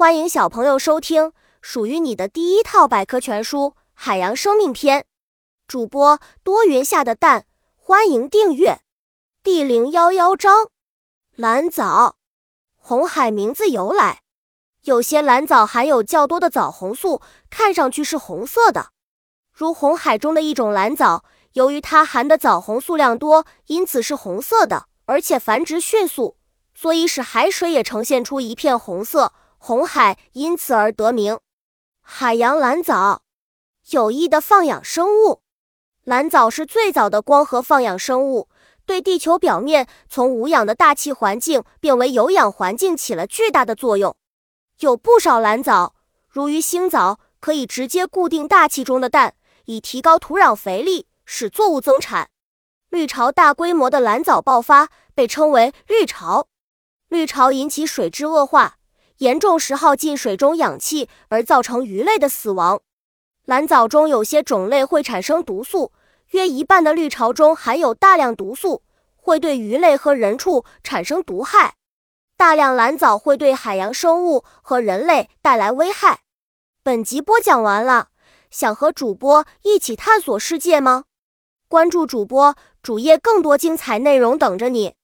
欢迎小朋友收听属于你的第一套百科全书《海洋生命篇》。主播多云下的蛋，欢迎订阅。第零幺幺章：蓝藻。红海名字由来，有些蓝藻含有较多的藻红素，看上去是红色的。如红海中的一种蓝藻，由于它含的藻红数量多，因此是红色的，而且繁殖迅速。所以使海水也呈现出一片红色，红海因此而得名。海洋蓝藻，有益的放养生物。蓝藻是最早的光合放养生物，对地球表面从无氧的大气环境变为有氧环境起了巨大的作用。有不少蓝藻，如鱼腥藻，可以直接固定大气中的氮，以提高土壤肥力，使作物增产。绿潮大规模的蓝藻爆发，被称为绿潮。绿潮引起水质恶化，严重时耗尽水中氧气，而造成鱼类的死亡。蓝藻中有些种类会产生毒素，约一半的绿潮中含有大量毒素，会对鱼类和人畜产生毒害。大量蓝藻会对海洋生物和人类带来危害。本集播讲完了，想和主播一起探索世界吗？关注主播主页，更多精彩内容等着你。